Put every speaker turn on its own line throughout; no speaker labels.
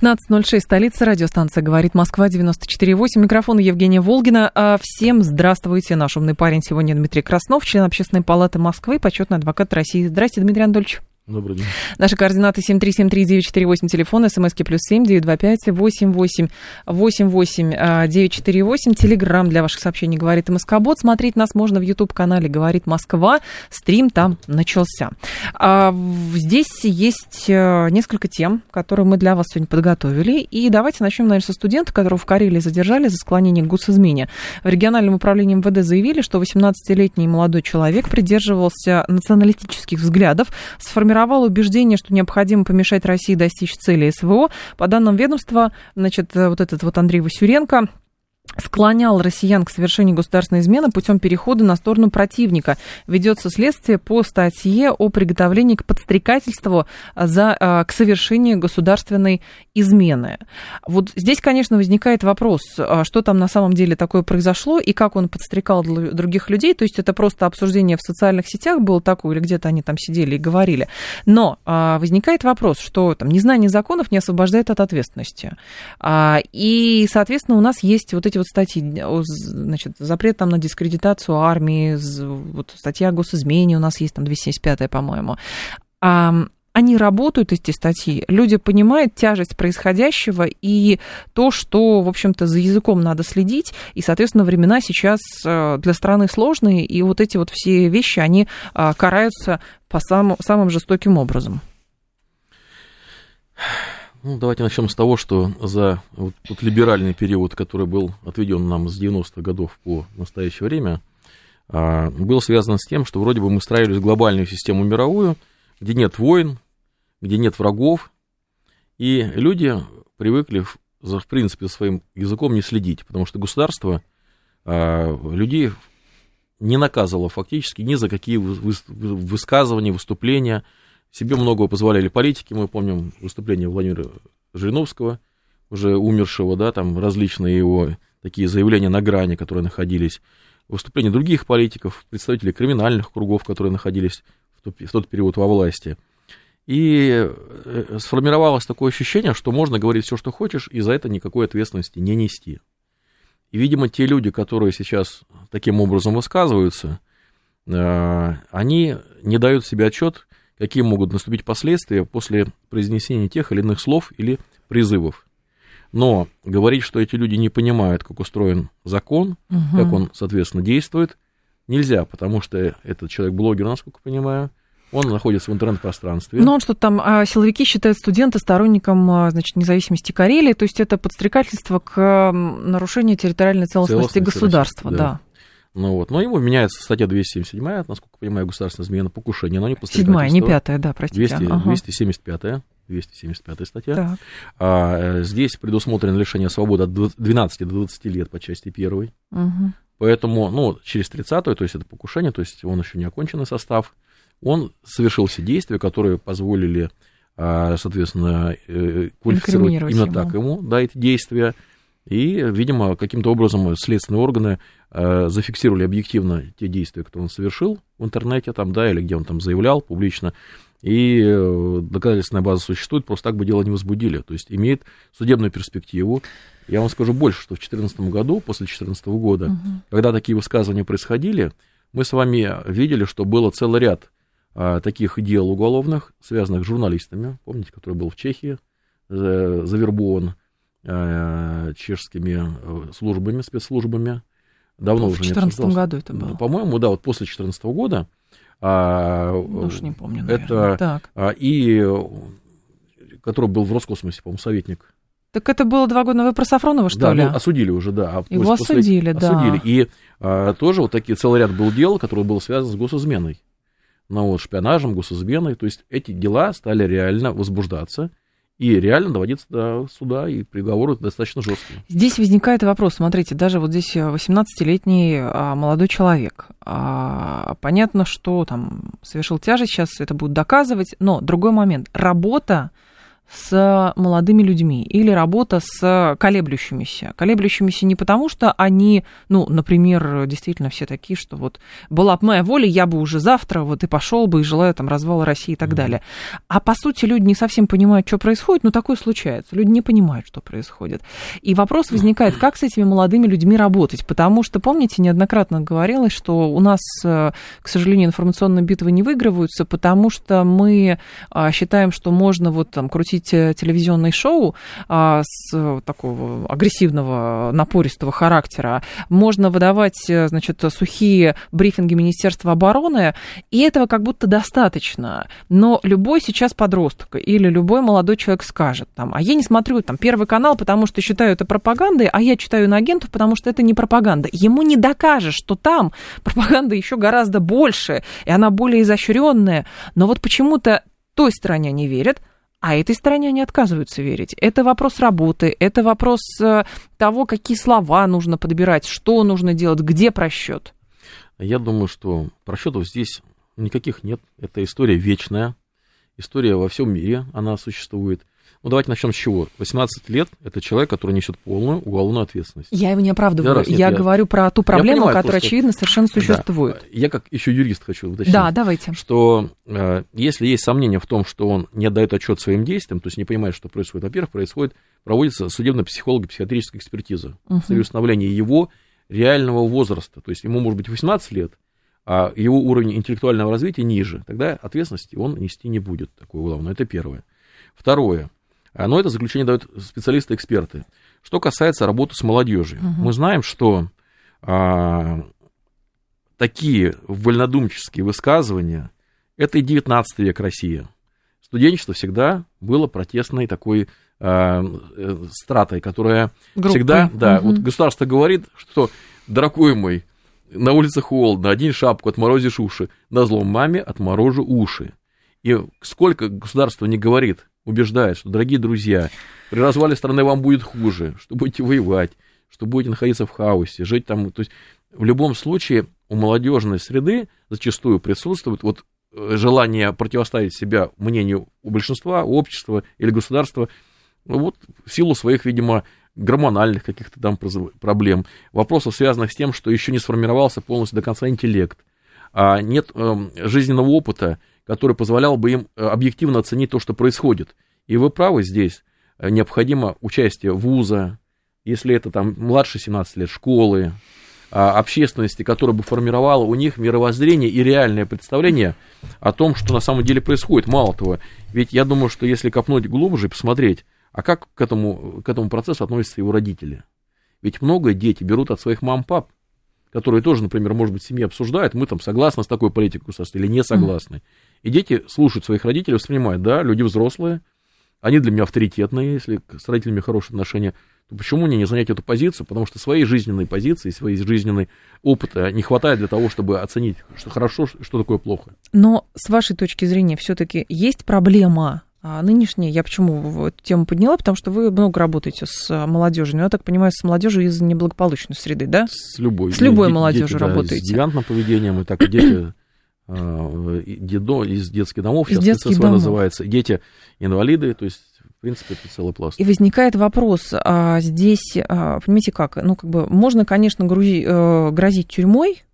15.06, столица, радиостанция «Говорит Москва», 94.8. Микрофон Евгения Волгина. А, всем здравствуйте. Наш умный парень сегодня Дмитрий Краснов, член Общественной палаты Москвы, почетный адвокат России. Здравствуйте, Дмитрий Анатольевич.
Добрый день.
Наши координаты 7373948, телефон, смски плюс семь девять два пять восемь восемь восемь восемь а, девять четыре восемь. Телеграмм для ваших сообщений «Говорит Москобот». Смотреть нас можно в YouTube-канале «Говорит Москва». Стрим там начался. А, здесь есть э, несколько тем, которые мы для вас сегодня подготовили. И давайте начнем, наверное, со студента, которого в Карелии задержали за склонение к госизмене. В региональном управлении МВД заявили, что 18-летний молодой человек придерживался националистических взглядов, сформировал сформировало убеждение, что необходимо помешать России достичь цели СВО. По данным ведомства, значит, вот этот вот Андрей Васюренко склонял россиян к совершению государственной измены путем перехода на сторону противника. Ведется следствие по статье о приготовлении к подстрекательству за, а, к совершению государственной измены. Вот здесь, конечно, возникает вопрос, а, что там на самом деле такое произошло и как он подстрекал других людей. То есть это просто обсуждение в социальных сетях было такое, или где-то они там сидели и говорили. Но а, возникает вопрос, что там незнание законов не освобождает от ответственности. И, соответственно, у нас есть вот эти вот статьи, значит, запрет там на дискредитацию армии, вот статья о госизмене у нас есть, там 275 по-моему. А, они работают, эти статьи, люди понимают тяжесть происходящего и то, что, в общем-то, за языком надо следить, и, соответственно, времена сейчас э, для страны сложные, и вот эти вот все вещи, они а, караются по самым, самым жестоким образом.
Ну, давайте начнем с того, что за вот тот либеральный период, который был отведен нам с 90-х годов по настоящее время, а, был связан с тем, что вроде бы мы строили глобальную систему мировую, где нет войн, где нет врагов, и люди привыкли, в принципе, своим языком не следить, потому что государство а, людей не наказывало фактически ни за какие высказывания, выступления, себе многого позволяли политики. Мы помним выступление Владимира Жириновского, уже умершего, да, там различные его такие заявления на грани, которые находились. Выступления других политиков, представителей криминальных кругов, которые находились в тот, в тот период во власти. И э, сформировалось такое ощущение, что можно говорить все, что хочешь, и за это никакой ответственности не нести. И, видимо, те люди, которые сейчас таким образом высказываются, э, они не дают себе отчет, какие могут наступить последствия после произнесения тех или иных слов или призывов. Но говорить, что эти люди не понимают, как устроен закон, угу. как он, соответственно, действует, нельзя, потому что этот человек блогер, насколько понимаю, он находится в интернет-пространстве.
Но он что там, а силовики считают студента сторонником, а, значит, независимости Карелии, то есть это подстрекательство к нарушению территориальной целостности, целостности государства, да. да.
Ну вот, но ему меняется статья 277, насколько я понимаю, государственная измена покушения, но не
Седьмая, не пятая, да, простите.
200, ага. 275 275 статья. Так. А, здесь предусмотрено лишение свободы от 12 до 20 лет по части 1. Угу. Поэтому, ну, через 30 то есть это покушение, то есть он еще не оконченный состав, он совершил все действия, которые позволили, а, соответственно, э, квалифицировать именно ему. так ему, да, эти действия. И, видимо, каким-то образом следственные органы э, зафиксировали объективно те действия, которые он совершил в интернете, там, да, или где он там заявлял публично, и э, доказательственная база существует, просто так бы дело не возбудили. То есть имеет судебную перспективу. Я вам скажу больше, что в 2014 году, после 2014 года, угу. когда такие высказывания происходили, мы с вами видели, что было целый ряд а, таких дел уголовных, связанных с журналистами, помните, который был в Чехии, завербован Э, чешскими э, службами, спецслужбами. Давно
в уже 2014 году это было.
По-моему, да, вот после 2014 года. А,
Уж не помню,
наверное. Это, так. А, и который был в Роскосмосе, по-моему, советник.
Так это было два года, вы про Сафронова, что
да,
ли?
Ну, осудили уже, да.
А Его после... осудили, да.
Осудили. И а, тоже вот такие целый ряд был дел, который был связан с госизменой. Ну, вот, шпионажем, госизменой. То есть эти дела стали реально возбуждаться. И реально доводиться до суда, и приговоры достаточно жесткие.
Здесь возникает вопрос, смотрите, даже вот здесь 18-летний а, молодой человек, а, понятно, что там совершил тяжесть, сейчас это будут доказывать, но другой момент, работа с молодыми людьми или работа с колеблющимися. Колеблющимися не потому, что они, ну, например, действительно все такие, что вот была бы моя воля, я бы уже завтра вот и пошел бы и желаю там развала России и так далее. А по сути люди не совсем понимают, что происходит, но такое случается. Люди не понимают, что происходит. И вопрос возникает, как с этими молодыми людьми работать, потому что, помните, неоднократно говорилось, что у нас, к сожалению, информационные битвы не выигрываются, потому что мы а, считаем, что можно вот там крутить запустить э, телевизионное шоу а, с э, такого агрессивного, напористого характера, можно выдавать, э, значит, сухие брифинги Министерства обороны, и этого как будто достаточно. Но любой сейчас подросток или любой молодой человек скажет, там, а я не смотрю там Первый канал, потому что считаю это пропагандой, а я читаю на агентов, потому что это не пропаганда. Ему не докажешь, что там пропаганда еще гораздо больше, и она более изощренная. Но вот почему-то той стороне не верят, а этой стороне они отказываются верить. Это вопрос работы, это вопрос э, того, какие слова нужно подбирать, что нужно делать, где просчет.
Я думаю, что просчетов здесь никаких нет. Это история вечная. История во всем мире, она существует. Ну, давайте начнем с чего. 18 лет – это человек, который несет полную уголовную ответственность.
Я его не оправдываю. Да, нет, я, я говорю про ту проблему, понимаю, которая, просто, очевидно, совершенно существует. Да,
я как еще юрист хочу уточнить.
Да, давайте.
Что э, если есть сомнения в том, что он не отдает отчет своим действиям, то есть не понимает, что происходит, во-первых, происходит, проводится судебно-психолого-психиатрическая экспертиза угу. с установления его реального возраста. То есть ему может быть 18 лет, а его уровень интеллектуального развития ниже. Тогда ответственности он нести не будет, такое главное. Это первое. Второе. Но это заключение дают специалисты-эксперты. Что касается работы с молодежью, угу. мы знаем, что а, такие вольнодумческие высказывания это и 19 век России. Студенчество всегда было протестной такой а, э, стратой, которая Группой. всегда, да, угу. вот государство говорит, что, дорогой мой, на улице холодно, одень шапку, отморозишь уши, на злом маме отморожу уши. И сколько государство не говорит, убеждает, что, дорогие друзья, при развале страны вам будет хуже, что будете воевать, что будете находиться в хаосе, жить там. То есть в любом случае у молодежной среды зачастую присутствует вот э, желание противоставить себя мнению у большинства, у общества или государства, ну, вот в силу своих, видимо, гормональных каких-то там проблем, вопросов, связанных с тем, что еще не сформировался полностью до конца интеллект, а нет э, жизненного опыта, который позволял бы им э, объективно оценить то, что происходит. И вы правы здесь, э, необходимо участие вуза, если это там младше 17 лет, школы, а, общественности, которая бы формировала у них мировоззрение и реальное представление о том, что на самом деле происходит. Мало того, ведь я думаю, что если копнуть глубже и посмотреть, а как к этому, к этому процессу относятся его родители? Ведь многое дети берут от своих мам-пап которые тоже, например, может быть, в семье обсуждают, мы там согласны с такой политикой государства или не согласны. Mm. И дети слушают своих родителей, воспринимают, да, люди взрослые, они для меня авторитетные, если с родителями хорошие отношения, то почему мне не занять эту позицию? Потому что своей жизненной позиции, своей жизненной опыта не хватает для того, чтобы оценить, что хорошо, что такое плохо.
Но с вашей точки зрения все-таки есть проблема а нынешние, я почему эту тему подняла, потому что вы много работаете с молодежью. Но я так понимаю, с молодежью из неблагополучной среды, да?
С любой.
С любой молодежью работаете.
Да, с девиантным поведением, и так и дети а, дедо, из детских домов, из сейчас ЦСВ называется, дети инвалиды, то есть в принципе, это целый пласт.
И возникает вопрос, а здесь, а, понимаете как, ну, как бы, можно, конечно, грузи, э, грозить тюрьмой,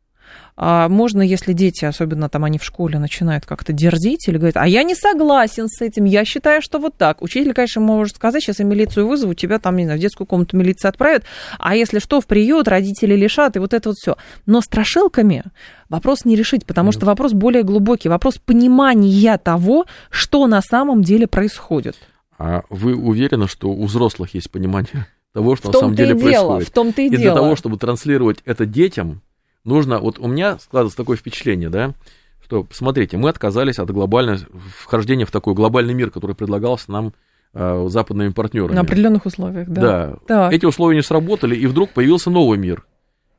можно, если дети, особенно там они в школе, начинают как-то дерзить или говорят, а я не согласен с этим, я считаю, что вот так. Учитель, конечно, может сказать, сейчас я милицию вызову, тебя там, не знаю, в детскую комнату милиция отправят, а если что, в приют, родители лишат, и вот это вот все. Но страшилками вопрос не решить, потому что вопрос более глубокий, вопрос понимания того, что на самом деле происходит.
А вы уверены, что у взрослых есть понимание того, что в на самом деле
дело,
происходит?
В том-то и, и
дело. для того, чтобы транслировать это детям, нужно, вот у меня складывается такое впечатление, да, что, смотрите, мы отказались от глобального вхождения в такой глобальный мир, который предлагался нам э, западными партнерами.
На определенных условиях, да.
Да. Так. Эти условия не сработали, и вдруг появился новый мир.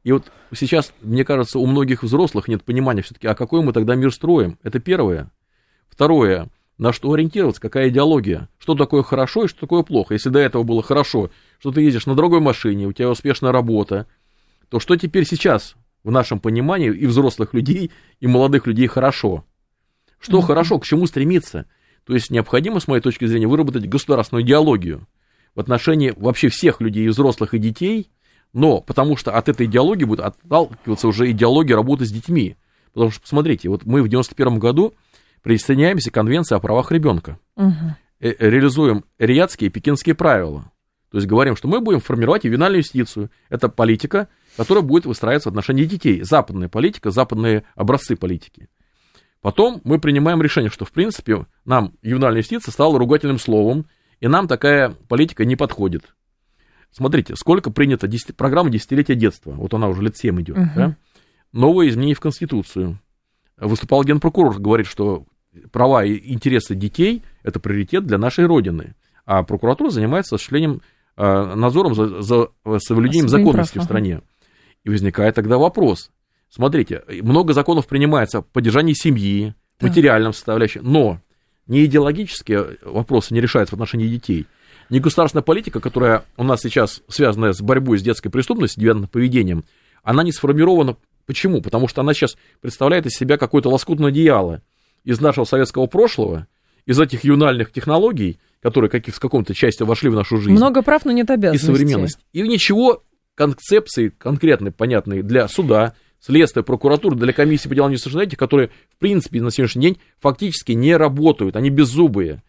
И вот сейчас, мне кажется, у многих взрослых нет понимания все-таки, а какой мы тогда мир строим? Это первое. Второе. на что ориентироваться, какая идеология, что такое хорошо и что такое плохо. Если до этого было хорошо, что ты ездишь на другой машине, у тебя успешная работа, то что теперь сейчас в нашем понимании и взрослых людей, и молодых людей хорошо? Что mm-hmm. хорошо, к чему стремиться? То есть необходимо, с моей точки зрения, выработать государственную идеологию в отношении вообще всех людей, и взрослых, и детей, но потому что от этой идеологии будет отталкиваться уже идеология работы с детьми. Потому что, посмотрите, вот мы в 91 году присоединяемся к Конвенции о правах ребенка. Угу. Реализуем риядские и пекинские правила. То есть говорим, что мы будем формировать ювенальную юстицию. Это политика, которая будет выстраиваться в отношении детей. Западная политика, западные образцы политики. Потом мы принимаем решение, что, в принципе, нам ювенальная юстиция стала ругательным словом, и нам такая политика не подходит. Смотрите, сколько принято 10, программа десятилетия детства. Вот она уже лет 7 идет. Угу. Да? Новые изменения в Конституцию. Выступал генпрокурор, говорит, что права и интересы детей – это приоритет для нашей Родины. А прокуратура занимается осуществлением, э, надзором за, за соблюдением законности прав, в стране. И возникает тогда вопрос, Смотрите, много законов принимается о поддержании семьи, да. материальном составляющем, но не идеологические вопросы не решаются в отношении детей, не государственная политика, которая у нас сейчас связана с борьбой с детской преступностью, девиантным поведением, она не сформирована. Почему? Потому что она сейчас представляет из себя какое-то лоскутное одеяло из нашего советского прошлого, из этих юнальных технологий, которые каких, в каком-то части вошли в нашу жизнь.
Много прав, но нет обязанностей.
И современность. И ничего концепции конкретной, понятной для суда, следствия, прокуратуры, для комиссии по делам несовершеннолетних, которые, в принципе, на сегодняшний день фактически не работают, они беззубые.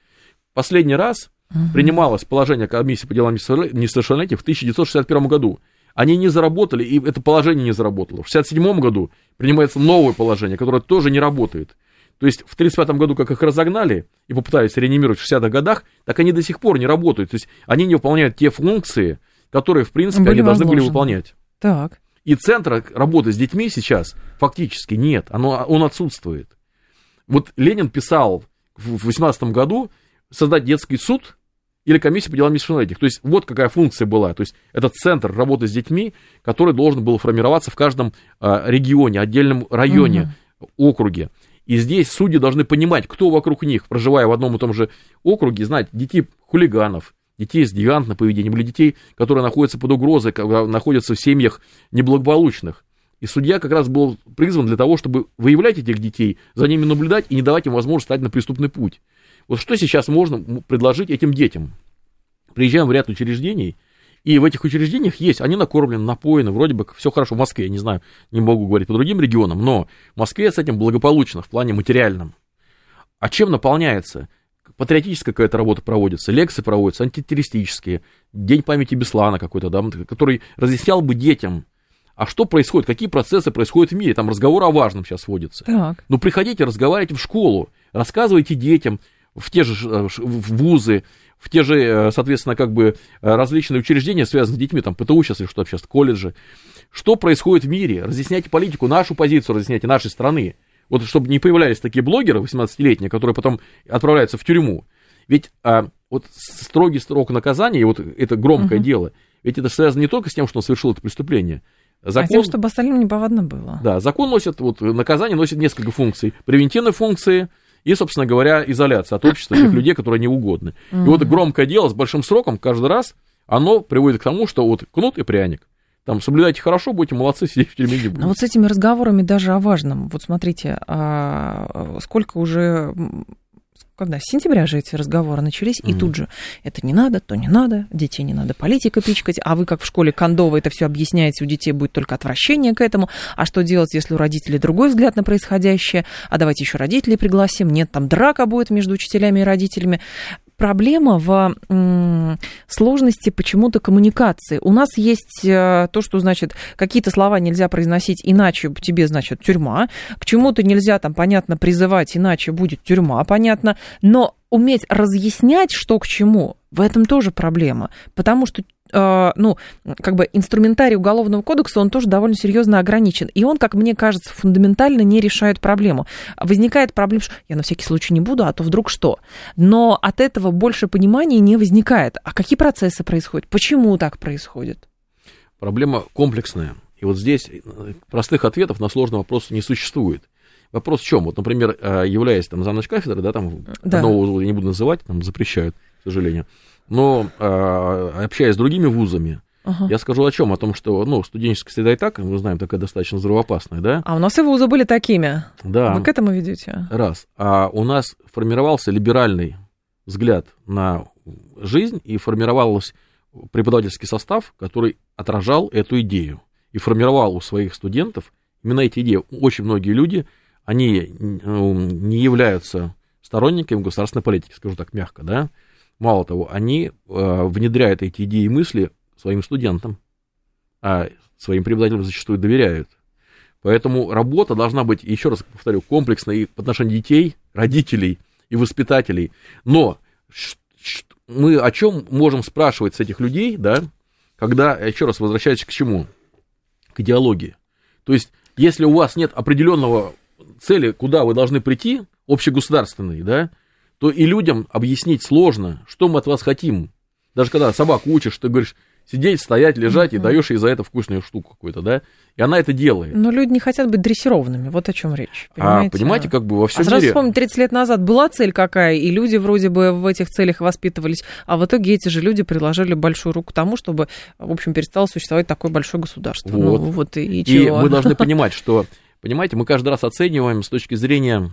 Последний раз угу. принималось положение комиссии по делам несовершеннолетних в 1961 году. Они не заработали, и это положение не заработало. В 1967 году принимается новое положение, которое тоже не работает. То есть в 1935 году, как их разогнали и попытались реанимировать в 60-х годах, так они до сих пор не работают. То есть они не выполняют те функции, которые, в принципе, были они должны были выполнять.
Так.
И центра работы с детьми сейчас фактически нет, оно, он отсутствует. Вот Ленин писал в 18 году создать детский суд или комиссию по делам несовершеннолетних. То есть вот какая функция была. То есть это центр работы с детьми, который должен был формироваться в каждом а, регионе, отдельном районе, угу. округе. И здесь судьи должны понимать, кто вокруг них, проживая в одном и том же округе, знать детей хулиганов, детей с девиантным поведением или детей, которые находятся под угрозой, находятся в семьях неблагополучных. И судья как раз был призван для того, чтобы выявлять этих детей, за ними наблюдать и не давать им возможность стать на преступный путь. Вот что сейчас можно предложить этим детям? Приезжаем в ряд учреждений, и в этих учреждениях есть, они накормлены, напоены, вроде бы все хорошо в Москве, я не знаю, не могу говорить по другим регионам, но в Москве с этим благополучно в плане материальном. А чем наполняется? Патриотическая какая-то работа проводится, лекции проводятся, антитеррористические, День памяти Беслана какой-то, да, который разъяснял бы детям, а что происходит, какие процессы происходят в мире, там разговор о важном сейчас сводится. Так. Ну, приходите, разговаривайте в школу, рассказывайте детям в те же э, в вузы, в те же, э, соответственно, как бы э, различные учреждения, связанные с детьми, там ПТУ сейчас или что сейчас, колледжи. Что происходит в мире? Разъясняйте политику, нашу позицию разъясняйте, нашей страны. Вот чтобы не появлялись такие блогеры 18-летние, которые потом отправляются в тюрьму. Ведь а, вот строгий срок наказания, и вот это громкое угу. дело, ведь это связано не только с тем, что он совершил это преступление.
Закон, а тем, чтобы остальным неповадно было.
Да, закон носит, вот наказание носит несколько функций. Превентивные функции и, собственно говоря, изоляция от общества тех людей, которые не угодны. И вот громкое дело с большим сроком каждый раз, оно приводит к тому, что вот кнут и пряник. Там соблюдайте хорошо, будете молодцы, сидеть в тюрьме не будете.
Но вот с этими разговорами даже о важном. Вот смотрите, а сколько уже когда с сентября же эти разговоры начались, mm-hmm. и тут же это не надо, то не надо, детей не надо политика пичкать, а вы как в школе Кондова это все объясняете, у детей будет только отвращение к этому, а что делать, если у родителей другой взгляд на происходящее, а давайте еще родителей пригласим, нет, там драка будет между учителями и родителями проблема в сложности почему-то коммуникации. У нас есть э, то, что, значит, какие-то слова нельзя произносить иначе, тебе, значит, тюрьма. К чему-то нельзя, там, понятно, призывать, иначе будет тюрьма, понятно. Но уметь разъяснять, что к чему, в этом тоже проблема. Потому что э, ну, как бы инструментарий Уголовного кодекса, он тоже довольно серьезно ограничен. И он, как мне кажется, фундаментально не решает проблему. Возникает проблема, что я на всякий случай не буду, а то вдруг что. Но от этого больше понимания не возникает. А какие процессы происходят? Почему так происходит?
Проблема комплексная. И вот здесь простых ответов на сложный вопрос не существует. Вопрос в чем? Вот, например, э, являясь там замнач кафедры, да, там
Да.
одного я не буду называть, там запрещают, к сожалению. Но э, общаясь с другими вузами,
Ага.
я скажу о чем? О том, что, ну, студенческая среда и так, мы знаем, такая достаточно взрывоопасная, да?
А у нас и вузы были такими.
Да.
Вы к этому ведете?
Раз. А у нас формировался либеральный взгляд на жизнь и формировался преподавательский состав, который отражал эту идею и формировал у своих студентов именно эти идеи. Очень многие люди, они не являются сторонниками государственной политики, скажу так мягко, да. Мало того, они э, внедряют эти идеи и мысли своим студентам, а своим преподавателям зачастую доверяют. Поэтому работа должна быть, еще раз повторю, комплексной и в отношении детей, родителей и воспитателей. Но мы о чем можем спрашивать с этих людей, да, когда, еще раз возвращаясь к чему? К идеологии. То есть, если у вас нет определенного цели, куда вы должны прийти, общегосударственной, да, то и людям объяснить сложно, что мы от вас хотим. Даже когда собаку учишь, ты говоришь, сидеть, стоять, лежать, и даешь ей за это вкусную штуку какую-то, да, и она это делает.
Но люди не хотят быть дрессированными, вот о чем речь.
А
Понимаете,
понимаете, как бы во
А
всем
сразу
мире...
вспомнить, 30 лет назад была цель какая, и люди вроде бы в этих целях воспитывались, а в итоге эти же люди приложили большую руку к тому, чтобы, в общем, перестало существовать такое большое государство. Ну,
Вот.
вот и, и
И
чего?
мы должны понимать, что, понимаете, мы каждый раз оцениваем с точки зрения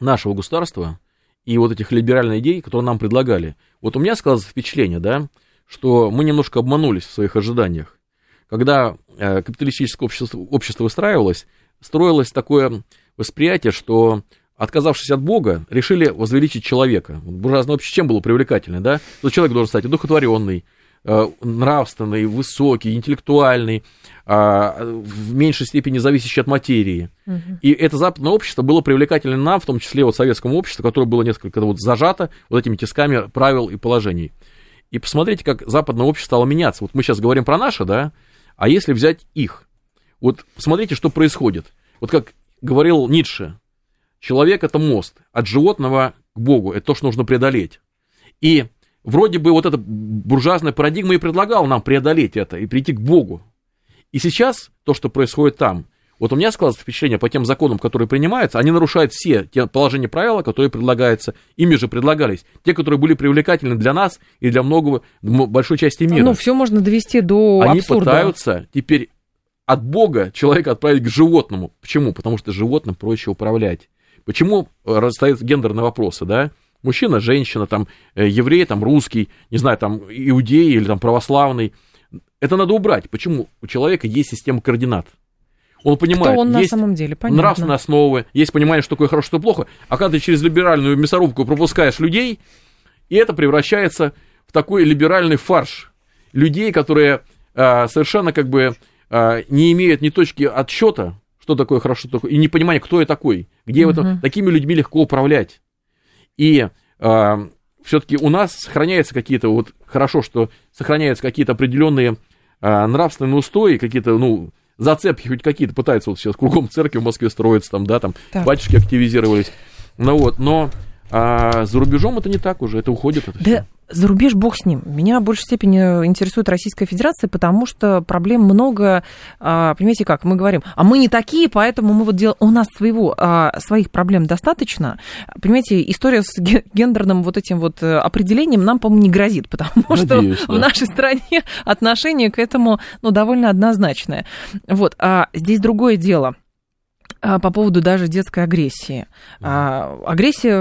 нашего государства и вот этих либеральных идей, которые нам предлагали. Вот у меня складывается впечатление, да, что мы немножко обманулись в своих ожиданиях. Когда э, капиталистическое общество, общество выстраивалось, строилось такое восприятие, что отказавшись от Бога, решили возвеличить человека. Буржуазное общество чем было привлекательное, да? Что человек должен стать одухотворенный, нравственный, высокий, интеллектуальный, а, в меньшей степени зависящий от материи.
Мгм.
И это западное общество было привлекательно нам, в том числе вот советскому обществу, которое было несколько вот зажато вот этими тисками правил и положений. И посмотрите, как западное общество стало меняться. Вот мы сейчас говорим про наше, да, а если взять их? Вот посмотрите, что происходит. Вот как говорил Ницше, человек это мост от животного к Богу, это то, что нужно преодолеть. И вроде бы вот эта буржуазная парадигма и предлагала нам преодолеть это и прийти к Богу. И сейчас то, что происходит там, вот у меня складывается впечатление по тем законам, которые принимаются, они нарушают все те положения правила, которые предлагаются, ими же предлагались, те, которые были привлекательны для нас и для многого, большой части мира.
Ну, все можно довести до
Они
абсурда.
пытаются теперь от Бога человека отправить к животному. Почему? Потому что животным проще управлять. Почему э, расстаются гендерные вопросы, да? Мужчина, женщина, там, э, еврей, там, русский, не знаю, там, иудей или там православный. Это надо убрать. Почему? У человека есть система координат. Он понимает,
Кто он на
есть
самом деле, понятно.
нравственные основы, есть понимание, что такое хорошо, что плохо. А когда ты через либеральную мясорубку пропускаешь людей, и это превращается в такой либеральный фарш людей, которые а, совершенно как бы а, не имеют ни точки отсчета, что такое хорошо, что такое, и не понимания, кто я такой, где в этом, такими людьми легко управлять. И все-таки у нас сохраняются какие-то, вот хорошо, что сохраняются какие-то определенные а, нравственные устои, какие-то, ну, зацепки хоть какие-то пытаются вот сейчас кругом церкви в Москве строиться, там, да, там,
Так.
батюшки активизировались. Ну вот, но а, за рубежом это не так уже, это уходит. Это
Да,
всё.
За рубеж бог с ним. Меня в большей степени интересует Российская Федерация, потому что проблем много. А, Понимаете как? Мы говорим, а мы не такие, поэтому мы вот делаем... У нас своего, а, своих проблем достаточно. Понимаете, история с ге- гендерным вот этим вот э, определением нам, по-моему, не грозит, потому что
Надеюсь,
в
да.
нашей стране отношение к этому, ну, довольно однозначное. Вот, а здесь другое дело по поводу даже детской агрессии. А, агрессия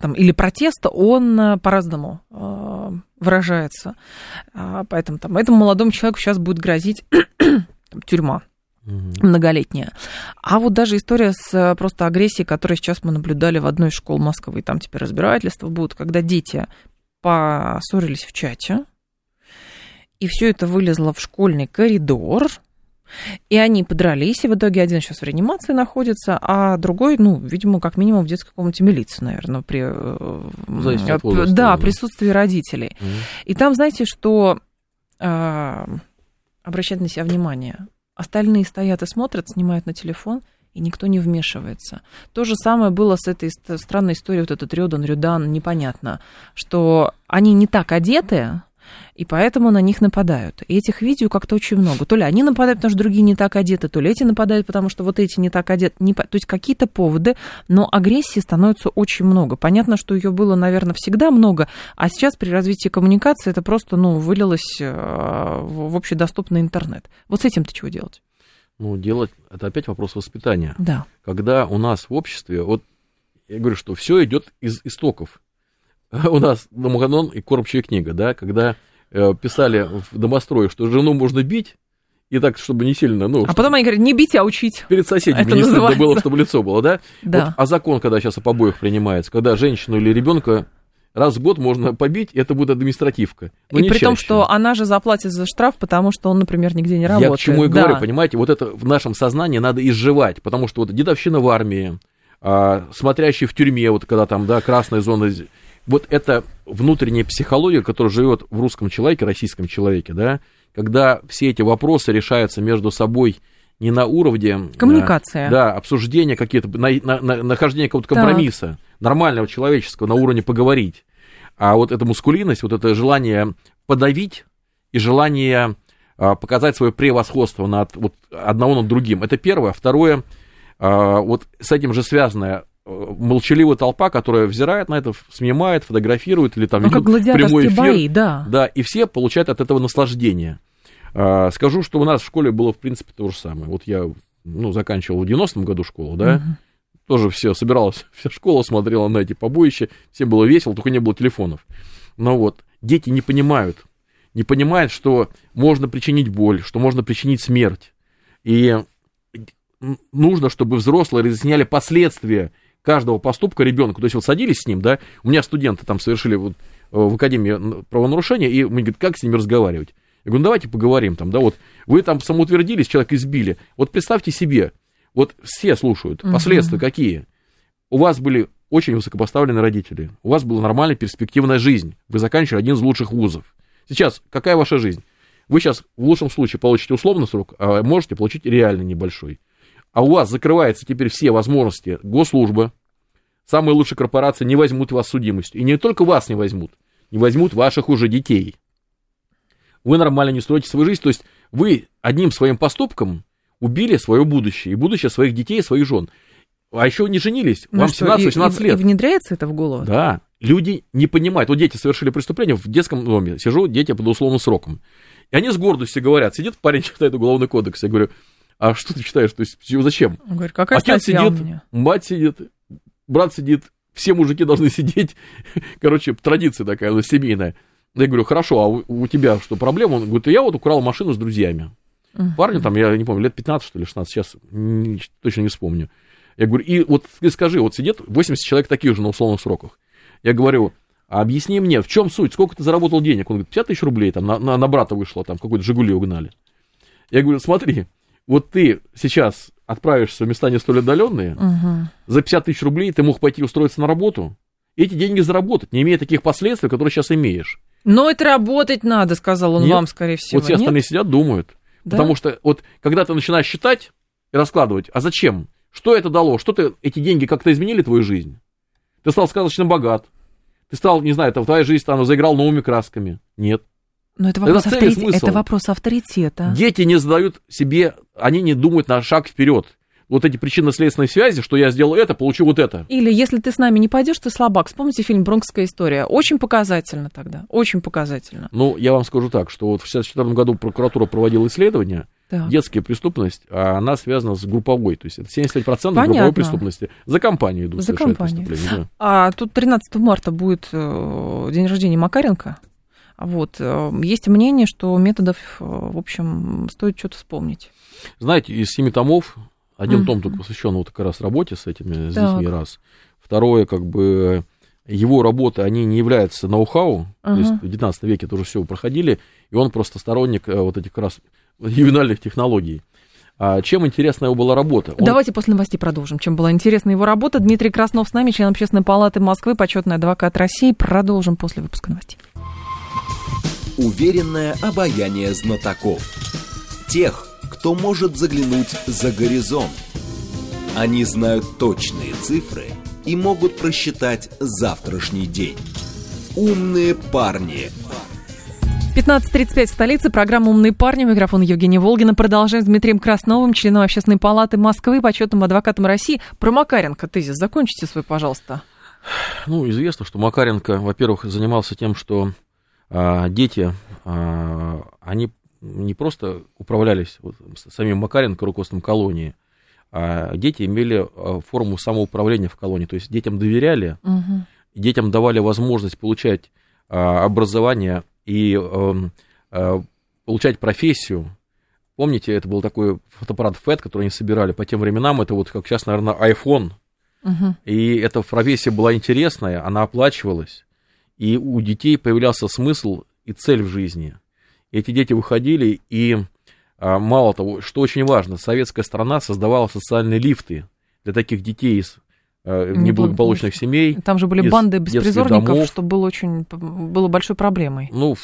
там, или протест, он а, по-разному а, выражается. А, поэтому там, этому молодому человеку сейчас будет грозить тюрьма многолетняя. А вот даже история с а, просто агрессией, которую сейчас мы наблюдали в одной из школ Москвы, там теперь разбирательства будут, когда дети поссорились в чате, и все это вылезло в школьный коридор, и они подрались, и в итоге один сейчас в реанимации находится, а другой, ну, видимо, как минимум в детской комнате милиции, наверное, при, э,
Зависит от
э,
возраста,
да, присутствии родителей.
Мгм.
И там, знаете, что а, обращать на себя внимание. Остальные стоят и смотрят, снимают на телефон, и никто не вмешивается. То же самое было с этой ст- странной историей, вот этот Рёдан, Рюдан, непонятно, что они не так одеты, и поэтому на них нападают. И этих видео как-то очень много. То ли они нападают, потому что другие не так одеты, то ли эти нападают, потому что вот эти не так одеты. Не, то есть какие-то поводы, но агрессии становится очень много. Понятно, что ее было, наверное, всегда много, а сейчас при развитии коммуникации это просто, ну, вылилось э, в общедоступный интернет. Вот с этим ты чего делать?
Ну, делать, это опять вопрос воспитания.
Да.
Когда у нас в обществе, вот я говорю, что все идет из истоков. У нас Домоганон и Кормчая книга, да, когда писали в домострое, что жену можно бить, и так, чтобы не сильно, ну...
А потом они говорят, не бить, а учить.
Перед соседями это не называется. стыдно было, чтобы лицо было, да?
Да.
Вот, а закон, когда сейчас о побоях принимается, когда женщину или ребенка раз в год можно побить, это будет административка.
Но и при чаще. том, что она же заплатит за штраф, потому что он, например, нигде не работает.
Я к чему и говорю, понимаете, вот это в нашем сознании надо изживать, потому что вот дедовщина в армии, а, смотрящий в тюрьме, вот когда там, да, красная зона, вот это внутренняя психология, которая живет в русском человеке, российском человеке, да, когда все эти вопросы решаются между собой не на уровне...
Коммуникация.
Да, обсуждения какие-то, на, на, на, нахождения какого-то компромисса, так. нормального человеческого, на уровне поговорить. А вот эта мускулинность, вот это желание подавить и желание а, показать свое превосходство над вот, одного над другим. Это первое. Второе, а, вот с этим же связанная э, молчаливая толпа, которая взирает на это, снимает, фотографирует или там
ну, ведут прямой эфир. Бои, да.
да, и все получают от этого наслаждение. А, скажу, что у нас в школе было, в принципе, то же самое. Вот я, ну, заканчивал в 90-м году школу, да, угу. тоже все собиралась, вся школа смотрела на эти побоища, всем было весело, только не было телефонов. Но вот дети не понимают, не понимают, что можно причинить боль, что можно причинить смерть. И нужно, чтобы взрослые разъясняли последствия каждого поступка ребенку. То есть вот садились с ним, да, у меня студенты там совершили вот э, в академии правонарушения, и мне говорят, как с ними разговаривать? Я говорю, ну давайте поговорим там, да, вот вы там самоутвердились, человека избили. Вот представьте себе, вот все слушают, последствия uh-huh. какие? У вас были очень высокопоставленные родители, у вас была нормальная перспективная жизнь, вы заканчивали один из лучших вузов. Сейчас какая ваша жизнь? Вы сейчас в лучшем случае получите условный срок, а можете получить реально небольшой а у вас закрываются теперь все возможности госслужбы, самые лучшие корпорации не возьмут вас судимостью. И не только вас не возьмут, не возьмут ваших уже детей. Вы нормально не строите свою жизнь, то есть вы одним своим поступком убили свое будущее, и будущее своих детей, и своих жен. А еще не женились, ну вам 17-18 лет.
И внедряется это в голову?
Да, люди не понимают. Вот дети совершили преступление в детском доме, сижу, дети под условным сроком. И они с гордостью говорят, сидит парень, читает уголовный кодекс, я говорю, а что ты читаешь? То есть, зачем?
Он говорит, какая
Отец сидит, мать сидит, брат сидит, все мужики должны сидеть. Короче, традиция такая, семейная. Я говорю, хорошо, а у, у тебя что, проблема? Он говорит, я вот украл машину с друзьями. Uh-huh. Парню там, я не помню, лет 15, что ли, 16, сейчас не, точно не вспомню. Я говорю, и вот ты скажи, вот сидит 80 человек таких же на условных сроках. Я говорю, а объясни мне, в чем суть, сколько ты заработал денег? Он говорит, 50 тысяч рублей, там, на, на, на брата вышло, там, какой-то Жигули угнали. Я говорю, смотри, вот ты сейчас отправишься в места не столь отдаленные, угу. за 50 тысяч рублей ты мог пойти устроиться на работу, эти деньги заработать, не имея таких последствий, которые сейчас имеешь.
Но это работать надо, сказал он Нет, вам, скорее всего.
Вот все остальные Нет? сидят, думают. Да? Потому что вот когда ты начинаешь считать и раскладывать, а зачем? Что это дало? Что ты, эти деньги как-то изменили твою жизнь? Ты стал сказочно богат. Ты стал, не знаю, твоя жизнь там заиграл новыми красками. Нет.
Но это вопрос, это, авторитет, это вопрос авторитета.
Дети не задают себе, они не думают на шаг вперед. Вот эти причинно-следственные связи, что я сделал это, получу вот это.
Или если ты с нами не пойдешь, ты слабак. Вспомните фильм «Бронкская история». Очень показательно тогда, очень показательно.
Ну, я вам скажу так, что вот в 1964 году прокуратура проводила исследование, так. детская преступность, а она связана с групповой, то есть это 75% Понятно. групповой преступности. За компанию идут
За компанию. Да. А тут 13 марта будет э, день рождения Макаренко. Вот. Э, есть мнение, что методов, э, в общем, стоит что-то вспомнить.
Знаете, из семи томов один mm-hmm. том только посвящен вот как раз работе с этими, с так. детьми, раз. Второе, как бы, его работы, они не являются ноу-хау, uh-huh. то есть в 19 веке тоже все проходили, и он просто сторонник э, вот этих как раз ювенальных технологий. А чем интересна его была работа?
Он... Давайте после новостей продолжим. Чем была интересна его работа? Дмитрий Краснов с нами, член Общественной палаты Москвы, почетный адвокат России. Продолжим после выпуска новостей.
Уверенное обаяние знатоков. Тех, кто может заглянуть за горизонт. Они знают точные цифры и могут просчитать завтрашний день. Умные парни.
15.35 в столице. Программа «Умные парни». Микрофон Евгения Волгина. Продолжаем с Дмитрием Красновым, членом Общественной палаты Москвы, почетным адвокатом России. Про Макаренко тезис закончите свой, пожалуйста.
Ну, известно, что Макаренко, во-первых, занимался тем, что дети, а, они не просто управлялись вот, самим Макаренко, руководством колонии, а дети имели а, форму самоуправления в колонии. То есть детям доверяли, угу. детям давали возможность получать а, образование и эм, получать профессию. Помните, это был такой фотоаппарат FED, который они собирали по тем временам, это вот как сейчас, наверное, iPhone. Угу. И эта профессия была интересная, она оплачивалась, и у детей появлялся смысл и цель в жизни. Эти дети выходили, и а, мало того, что очень важно, советская страна создавала социальные лифты для таких детей из Э, неблагополучных семей.
Там же были банды беспризорников, что было очень было большой проблемой.
Ну,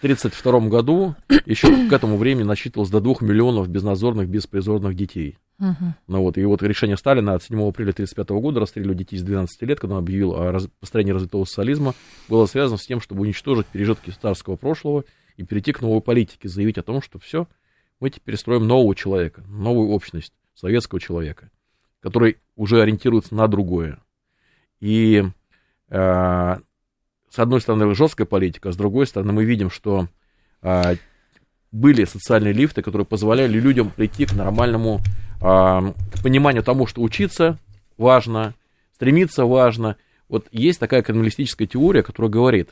1932 году еще к этому времени насчитывалось до 2 миллионов безнадзорных, беспризорных детей. Угу. Ну вот, и вот решение Сталина от 7 апреля 1935 года расстреливать детей с 12 лет, когда он объявил о построении развитого социализма, было связано с тем, чтобы уничтожить пережитки царского прошлого и перейти к новой политике, заявить о том, что все, мы теперь строим нового человека, новую общность, советского человека который уже ориентируется на другое. И э, с одной стороны жесткая политика, а с другой стороны мы видим, что э, были социальные лифты, которые позволяли людям прийти к нормальному э, к пониманию тому, что учиться важно, стремиться важно. Вот есть такая криминалистическая теория, которая говорит,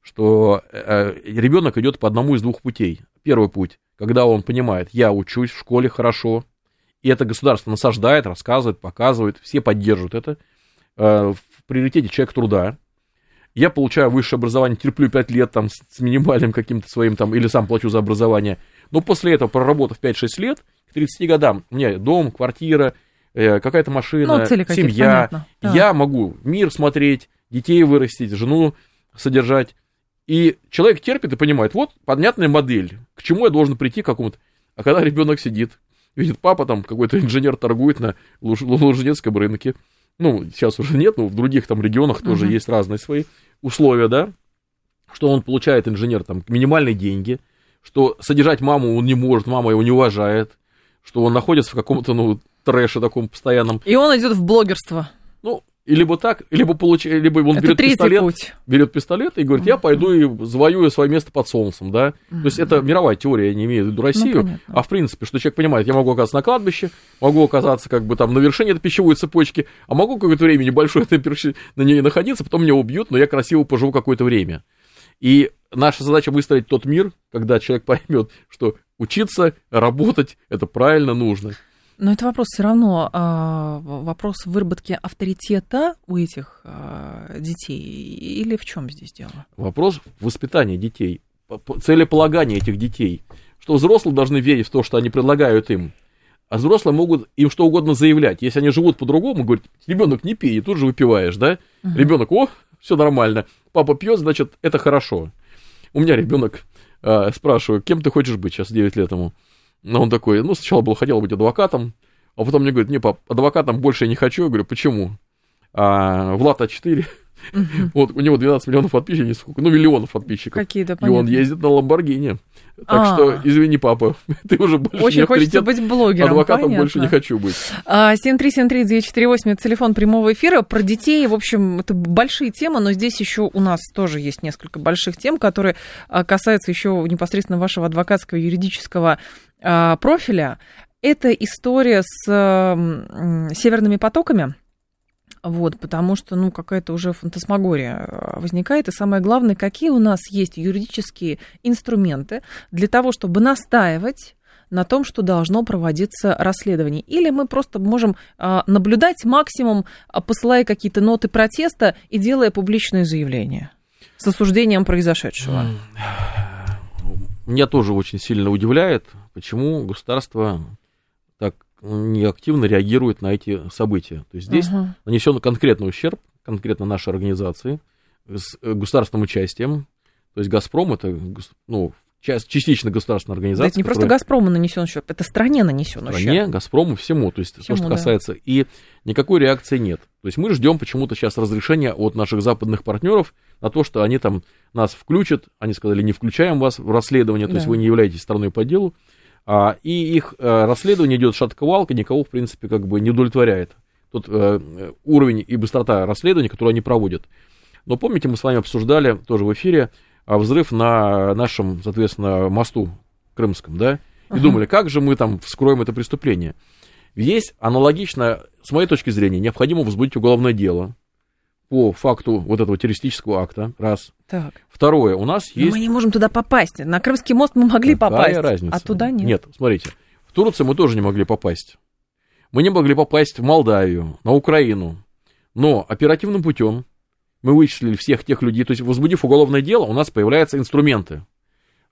что э, ребенок идет по одному из двух путей. Первый путь, когда он понимает, я учусь в школе хорошо, и это государство насаждает, рассказывает, показывает, все поддерживают это. Э, в приоритете человек труда. Я получаю высшее образование, терплю 5 лет там с минимальным каким-то своим там, или сам плачу за образование. Но после этого, проработав 5-6 лет, к 30 годам, у меня дом, квартира, э, какая-то машина, ну, семья. Да. Я могу мир смотреть, детей вырастить, жену содержать. И человек терпит и понимает, вот понятная модель, к чему я должен прийти к какому-то. А когда ребенок сидит, видит папа там какой-то инженер торгует на Луж, Лужнецком рынке. Ну, сейчас уже нет, но в других там регионах тоже uh-huh. есть разные свои условия, да, что он получает инженер там минимальные деньги, что содержать маму он не может, мама его не уважает, что он находится в каком-то, ну, трэше таком постоянном.
И он идет в блогерство.
Ну, и либо так, либо, получ... либо он Это берет пистолет, путь. берет пистолет и говорит, я пойду и завоюю свое место под солнцем, да. То есть это мировая теория, я не имею в виду Россию, ну, а в принципе, что человек понимает, я могу оказаться на кладбище, могу оказаться как бы там на вершине этой пищевой цепочки, а могу какое-то время небольшое на ней находиться, потом меня убьют, но я красиво поживу какое-то время. И наша задача выстроить тот мир, когда человек поймет, что учиться, работать, это правильно нужно.
Но это вопрос все равно, а, вопрос выработки авторитета у этих а, детей или в чем здесь дело?
Вопрос воспитания детей, целеполагания этих детей, что взрослые должны верить в то, что они предлагают им, а взрослые могут им что угодно заявлять. Если они живут по-другому, говорят, ребенок не пей, и тут же выпиваешь, да? Угу. Ребенок, о, все нормально, папа пьет, значит, это хорошо. У меня ребенок, э, спрашиваю, кем ты хочешь быть сейчас, 9 лет ему? Но он такой, ну, сначала был, хотел быть адвокатом, а потом мне говорит, не, пап, адвокатом больше я не хочу. Я говорю, почему? А, Влад А4, вот у него 12 миллионов подписчиков, сколько, ну, миллионов подписчиков.
Какие, да,
И он ездит на Ламборгини. Так А-а-а. что, извини, папа, ты уже больше
Очень не хочется быть блогером,
Адвокатом понятно. больше не хочу быть.
7373948, а, это телефон прямого эфира. Про детей, в общем, это большие темы, но здесь еще у нас тоже есть несколько больших тем, которые а, касаются еще непосредственно вашего адвокатского юридического а, профиля. Это история с северными потоками. Вот, потому что, ну, какая-то уже фантасмагория э, возникает. И самое главное, какие у нас есть юридические инструменты для того, чтобы настаивать на том, что должно проводиться расследование. Или мы просто можем а, наблюдать максимум, а, посылая какие-то ноты протеста и делая публичное заявление с осуждением произошедшего.
Меня тоже очень сильно удивляет, почему государство неактивно реагирует на эти события. То есть здесь uh-huh. нанесен конкретный ущерб, конкретно нашей организации, с э, государственным участием. То есть «Газпром» — это ну, частично государственная организация.
Да это не просто Газпрому нанесен счет, это стране нанесен
ущерб. Стране, Газпрому, всему. То есть всему, то, что да. касается. И никакой реакции нет. То есть мы ждем почему-то сейчас разрешения от наших западных партнеров на то, что они там нас включат. Они сказали, не включаем вас в расследование, то да. есть вы не являетесь страной по делу. А, и их а, расследование идет шатковалка, никого, в принципе, как бы не удовлетворяет. Тот а, уровень и быстрота расследования, которую они проводят. Но помните, мы с вами обсуждали тоже в эфире а взрыв на нашем, соответственно, мосту крымском, да, и uh-huh. думали, как же мы там вскроем это преступление. Есть аналогично, с моей точки зрения, необходимо возбудить уголовное дело по факту вот этого террористического акта, раз. Так. Второе, у нас есть...
Но мы не можем туда попасть. На Крымский мост мы могли Какая попасть,
разница?
а туда нет.
Нет, смотрите, в Турцию мы тоже не могли попасть. Мы не могли попасть в Молдавию, на Украину. Но оперативным путем мы вычислили всех тех людей, то есть возбудив уголовное дело, у нас появляются инструменты,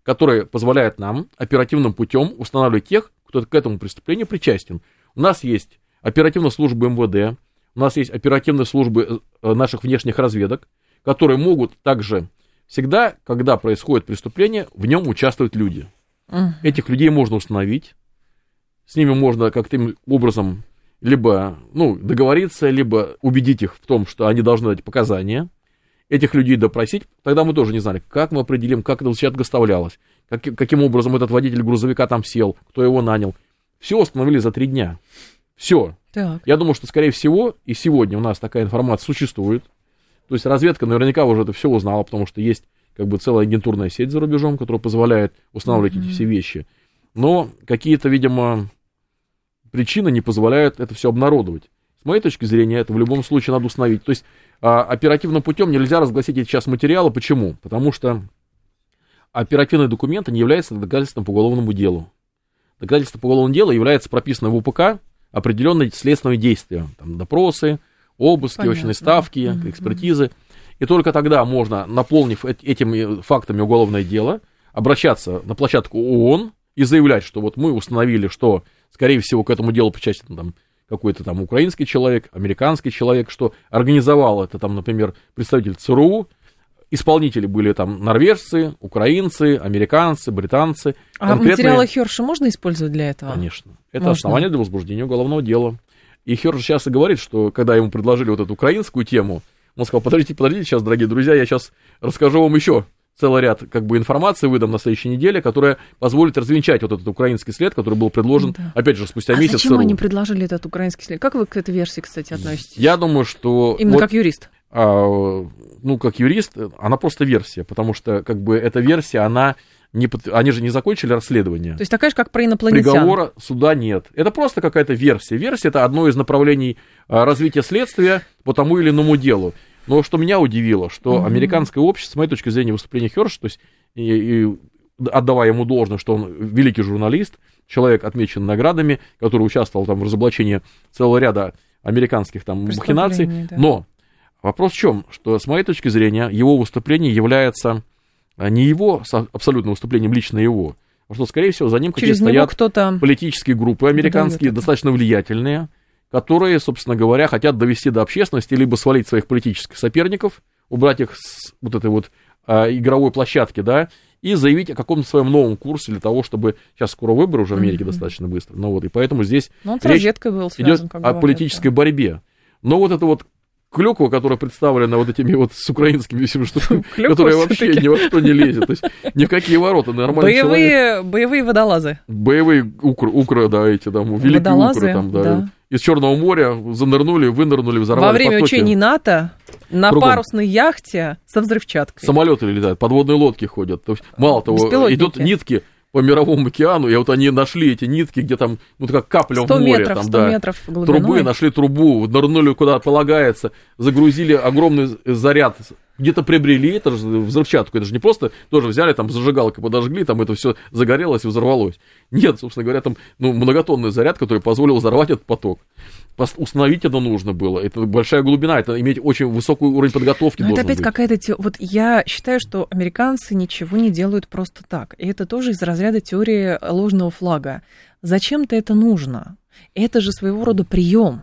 которые позволяют нам оперативным путем устанавливать тех, кто к этому преступлению причастен. У нас есть оперативная служба МВД, у нас есть оперативные службы э, наших внешних разведок, которые могут также всегда, когда происходит преступление, в нем участвуют люди. Uh-huh. Этих людей можно установить, с ними можно как-то образом либо ну, договориться, либо убедить их в том, что они должны дать показания, этих людей допросить, тогда мы тоже не знали, как мы определим, как это взятка доставлялось, как, каким образом этот водитель грузовика там сел, кто его нанял. Все установили за три дня. Все. Так. Я думаю, что, скорее всего, и сегодня у нас такая информация существует. То есть разведка наверняка уже это все узнала, потому что есть как бы целая агентурная сеть за рубежом, которая позволяет устанавливать mm-hmm. эти все вещи. Но какие-то, видимо, причины не позволяют это все обнародовать. С моей точки зрения, это в любом случае надо установить. То есть а, оперативным путем нельзя разгласить эти сейчас материалы. Почему? Потому что оперативный документ не является доказательством по уголовному делу. Доказательство по уголовному делу является прописанное в УПК определенные следственные действия. Там, допросы, обыски, Понятно. очные ставки, mm-hmm. экспертизы. И только тогда можно, наполнив этими фактами уголовное дело, обращаться на площадку ООН и заявлять, что вот мы установили, что скорее всего, к этому делу причастен там какой-то там украинский человек, американский человек, что организовал это там, например, представитель ЦРУ, исполнители были там норвежцы, украинцы, американцы, британцы.
А конкретные... материалы Херша можно использовать для этого?
Конечно. Это можно. основание для возбуждения уголовного дела. И Херш сейчас и говорит, что когда ему предложили вот эту украинскую тему, он сказал, подождите, подождите, сейчас, дорогие друзья, я сейчас расскажу вам еще целый ряд как бы информации выдам на следующей неделе, которая позволит развенчать вот этот украинский след, который был предложен, да. опять же, спустя а месяц.
Зачем ЦРУ. они предложили этот украинский след? Как вы к этой версии, кстати, относитесь?
Я думаю, что...
Именно вот, как юрист?
А, ну, как юрист, она просто версия, потому что как бы эта версия, она не, они же не закончили расследование.
То есть такая же, как про инопланетян.
Приговора суда нет. Это просто какая-то версия. Версия это одно из направлений а, развития следствия по тому или иному делу. Но что меня удивило, что mm-hmm. американское общество, с моей точки зрения, выступление Херша, то есть и, и отдавая ему должное, что он великий журналист, человек, отмечен наградами, который участвовал там в разоблачении целого ряда американских там махинаций. Да. Но вопрос в чем? Что с моей точки зрения его выступление является а, не его абсолютным выступлением лично его, а что, скорее всего, за ним какие-то стоят политические группы американские, достаточно влиятельные, которые, собственно говоря, хотят довести до общественности, либо свалить своих политических соперников, убрать их с вот этой вот а, игровой площадки, да, и заявить о каком-то своем новом курсе для того, чтобы сейчас скоро выборы уже в Америке mm-hmm. достаточно быстро. Ну вот, и поэтому здесь
ну, он речь
идет о политической борьбе. Но вот это вот клюква, которая представлена вот этими вот с украинскими всеми штуками, которая вообще ни во что не лезет. То есть ни в какие ворота. Нормальный
боевые,
человек.
Боевые водолазы.
Боевые укры, укры да, эти там, великие водолазы, укры там, да. да. Из Черного моря занырнули, вынырнули, взорвали
Во время потоки. учений НАТО на Кругом. парусной яхте со взрывчаткой.
Самолеты летают, подводные лодки ходят. То есть, мало того, идут нитки по мировому океану, и вот они нашли эти нитки, где там, ну, как капля в море.
Метров,
там,
100
да,
метров
глубиной. Трубы, нашли трубу, нырнули куда полагается, загрузили огромный заряд, где-то приобрели это же взрывчатку, это же не просто тоже взяли, там, зажигалкой подожгли, там это все загорелось и взорвалось. Нет, собственно говоря, там, ну, многотонный заряд, который позволил взорвать этот поток установить это нужно было. Это большая глубина, это иметь очень высокий уровень подготовки.
Но это опять какая-то... Те... Вот я считаю, что американцы ничего не делают просто так. И это тоже из разряда теории ложного флага. Зачем-то это нужно? Это же своего рода прием.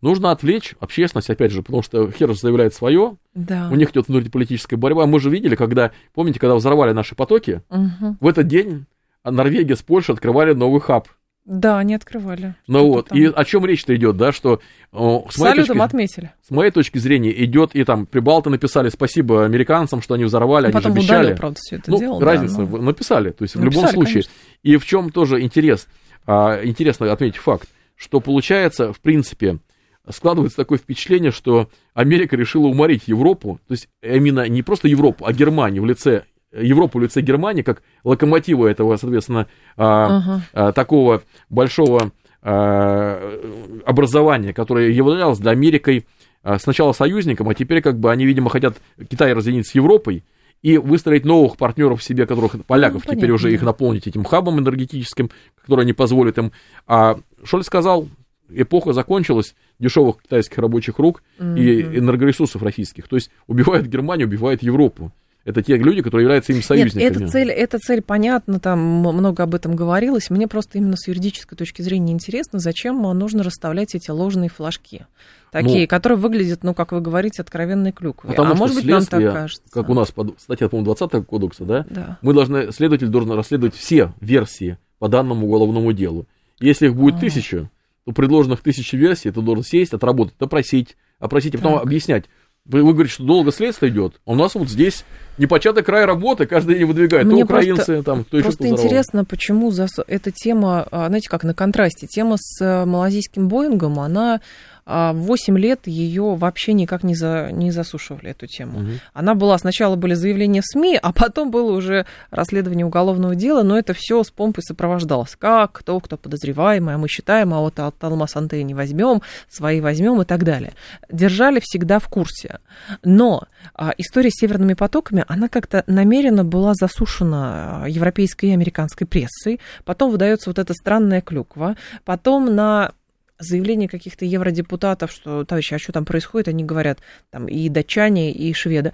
Нужно отвлечь общественность, опять же, потому что Херш заявляет свое,
Да.
у них идет внутриполитическая борьба. Мы же видели, когда, помните, когда взорвали наши потоки,
Мгм.
в этот день Норвегия с Польшей открывали новый хаб.
Да, они открывали.
Ну вот,
там.
и о чем речь-то идет, да, что о, с, моей
Салютом
точки,
отметили.
с моей точки зрения идет, и там прибалты написали спасибо американцам, что они взорвали, они
Потом
же
удалил,
обещали.
правда, все это
ну,
дело. да,
разница,
но-
в- написали, то есть в любом
Написали,
случае.
конечно.
И в чем тоже интерес, а, интересно отметить факт, что получается, в принципе, складывается такое впечатление, что Америка решила уморить Европу, то есть именно не просто Европу, а Германию в лице Европу в лице Германии, как локомотива этого, соответственно, а,
Ага.
а, такого большого а, образования, которое являлось для Америкой а, сначала союзником, а теперь как бы они, видимо, хотят Китай разъединить с Европой и выстроить новых партнеров себе, которых поляков
Ну,
теперь
понятно,
уже их наполнить этим хабом энергетическим, который не позволит им. А Шольц сказал, эпоха закончилась дешевых китайских рабочих рук и
Мгм.
энергоресурсов российских. То есть убивают Германию, убивают Европу. Это те люди, которые являются им
Нет,
союзниками.
эта цель, эта цель понятна, там много об этом говорилось. Мне просто именно с юридической точки зрения интересно, зачем нужно расставлять эти ложные флажки. Такие,
Ну,
которые выглядят, ну, как вы говорите, откровенной клюквой.
Потому
а может быть, нам так кажется.
как у нас под статья, по-моему, 20 кодекса, да,
Да.
мы должны, следователь должен расследовать все версии по данному уголовному делу. Если их будет
А.
тысяча, то предложенных тысячи версий ты должен сесть, отработать, допросить, опросить, а потом
Так.
объяснять. Вы, вы говорите, что долго следствие идет, а у нас вот здесь непочатый край работы, каждый день выдвигают.
Мне
то украинцы,
просто-
там, то еще
Просто
кто
интересно, почему зас- эта тема, а, знаете, как на контрасте, тема с э, малазийским Боингом, она 8 лет ее вообще никак не, за, не засушивали, эту тему.
Мгм.
Она была, сначала были заявления в СМИ, а потом было уже расследование уголовного дела, но это все с помпой сопровождалось. Как, кто, кто подозреваемый, а мы считаем, а вот от Алмаз Антеи не возьмем, свои возьмем и так далее. Держали всегда в курсе. Но а, история с северными потоками, она как-то намеренно была засушена а, европейской и американской прессой. Потом выдается вот эта странная клюква. Потом на заявление каких-то евродепутатов, что, товарищи, а что там происходит, они говорят, там и датчане, и шведы.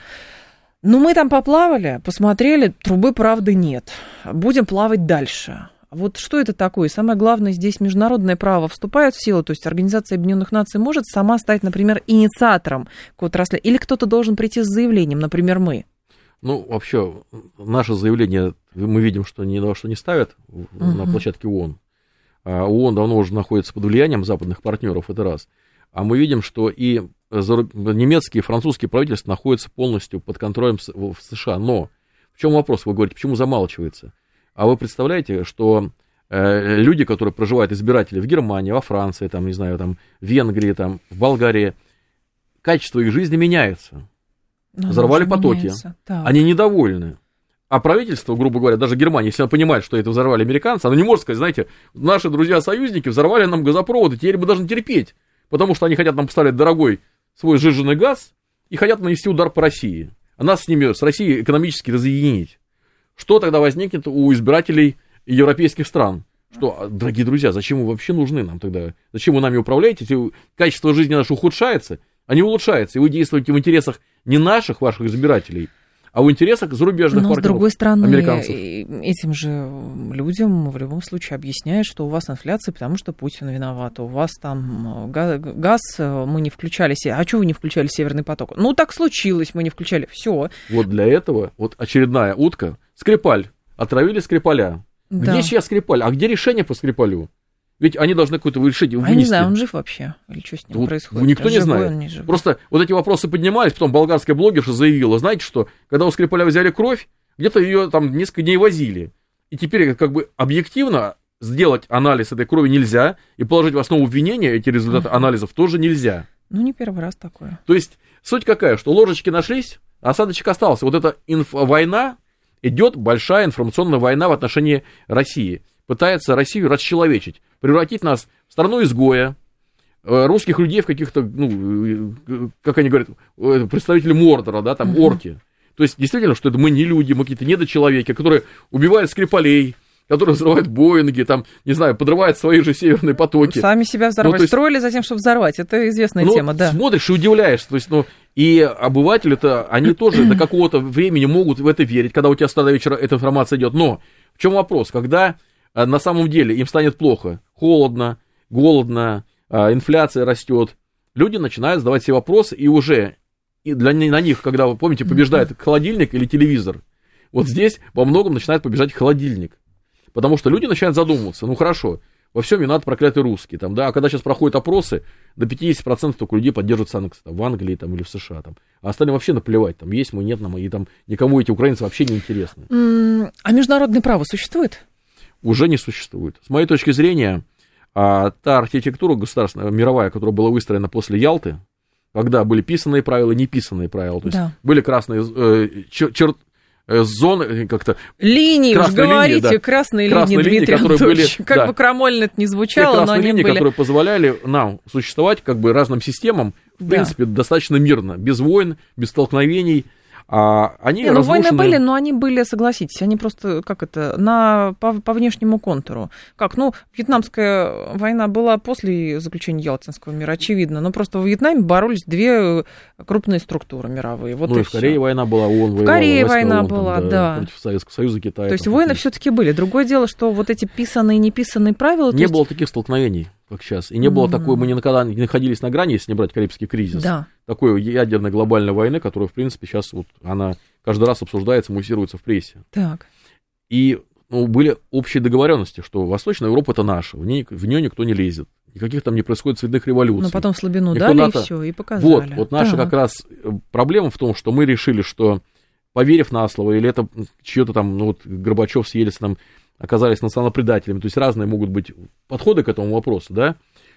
Ну, мы там поплавали, посмотрели, трубы, правда, нет. Будем плавать дальше. Вот что это такое? Самое главное, здесь международное право вступает в силу, то есть Организация Объединенных Наций может сама стать, например, инициатором какого-то расследования, или кто-то должен прийти с заявлением, например, мы.
Ну, вообще, наше заявление, мы видим, что ни на что не ставят в- на площадке ООН. А ООН давно уже находится под влиянием западных партнеров, это раз. А мы видим, что и немецкие и французские правительства находятся полностью под контролем в США. Но в чем вопрос? Вы говорите, почему замалчивается? А вы представляете, что э, люди, которые проживают, избиратели в Германии, во Франции, там, не знаю, там, в Венгрии, там, в Болгарии, качество их жизни меняется.
Но
Взорвали потоки.
меняется. Так.
Они недовольны. А правительство, грубо говоря, даже Германия, если она понимает, что это взорвали американцы, она не может сказать, знаете, наши друзья-союзники взорвали нам газопроводы, теперь мы должны терпеть, потому что они хотят нам поставить дорогой свой сжиженный газ и хотят нанести удар по России. А нас с ними, с Россией экономически разъединить. Что тогда возникнет у избирателей европейских стран? Что, а, дорогие друзья, зачем вы вообще нужны нам тогда? Зачем вы нами управляете? Если качество жизни наше ухудшается, а не улучшается, и вы действуете в интересах не наших, ваших избирателей, а в интересах зарубежных
Но, с другой стороны,
американцев.
этим же людям в любом случае объясняют, что у вас инфляция, потому что Путин виноват, у вас там э, га- газ, э, мы не включали, а что вы не включали Северный поток? Ну, так случилось, мы не включали, все.
Вот для этого вот очередная утка. Скрипаль. Отравили Скрипаля. Где сейчас Скрипаль? А где решение по Скрипалю? Ведь они должны какое-то решение
А
вынести.
я не знаю, он жив вообще? Или что с ним
Вот
происходит?
никто не знает.
не живой?
Просто вот эти вопросы поднимались, потом болгарская блогерша заявила, знаете что, когда у Скрипаля взяли кровь, где-то ее там несколько дней возили. И теперь как бы объективно сделать анализ этой крови нельзя, и положить в основу обвинения эти результаты
Мгм.
анализов тоже нельзя.
Ну, не первый раз такое.
То есть суть какая, что ложечки нашлись, а осадочек остался. Вот эта инф- война, идет большая информационная война в отношении России. Пытается Россию расчеловечить, превратить нас в страну изгоя, э, русских людей в каких-то, ну, э, как они говорят, э, представители Мордора, да, там, орки. То есть, действительно, что это мы не люди, мы какие-то недочеловеки, которые убивают скрипалей, которые взрывают Боинги, там, не знаю, подрывают свои же северные потоки.
Сами себя взорвали,
Ну, есть-
строили за тем, чтобы взорвать. Это известная
Ну,
тема, да.
смотришь и удивляешься. То есть, ну, и обыватели-то, они тоже до какого-то времени могут в это верить, когда у тебя с утра до вечера эта информация идет. Но в чем вопрос? Когда э, на самом деле им станет плохо, холодно, голодно, а, инфляция растет, люди начинают задавать себе вопросы, и уже и для, на них, когда, вы помните, побеждает холодильник или телевизор, вот здесь во многом начинает побежать холодильник. Потому что люди начинают задумываться, ну хорошо, во всем виноват проклятый русский, там, да, а когда сейчас проходят опросы, до 50% только людей поддерживают санкции там, в Англии там, или в США, там, а остальным вообще наплевать, там, есть мы, нет нам, и там никому эти украинцы вообще не интересны.
А международное право существует?
Уже не существует. С моей точки зрения, а, та архитектура государственная, мировая, которая была выстроена после Ялты, когда были писанные правила, неписанные правила, то есть да. были красные э, чер, чер, Э, зоны э, как-то...
Линии, уж говорите, линии, да. красные, красные линии, Дмитрий которые были, Как да, бы крамольно это не звучало,
но
они
линии,
были...
которые позволяли нам существовать как бы разным системам, в да. принципе, достаточно мирно, без войн, без столкновений, а они
не, ну, войны были, но они были, согласитесь, они просто, как это, на, по, по внешнему контуру. Как, ну, вьетнамская война была после заключения Ялтинского мира, очевидно, но просто в Вьетнаме боролись две крупные структуры мировые. Вот
ну,
и,
в Корее война была, ООН
В Корее война ООН, была, там, да,
да. Против Советского Союза, Китая.
То есть войны все таки были. Другое дело, что вот эти писанные и неписанные правила...
Не было есть... таких столкновений как сейчас. И не было mm-hmm. такой, мы никогда не находились на грани, если не брать Карибский кризис. Да. Такой ядерной глобальной войны, которая, в принципе, сейчас вот она каждый раз обсуждается, муссируется в прессе.
Так.
И ну, были общие договоренности, что Восточная Европа это наша, в, ней, в нее никто не лезет. Никаких там не происходит цветных революций. Но
потом слабину Никто дали, НАТО... и все, и показали.
Вот, вот наша так. как раз э, проблема в том, что мы решили, что поверив на слово, или это чье-то там, ну вот Горбачев с Ельцином оказались национал-предателями, то есть разные могут быть подходы к этому вопросу, да,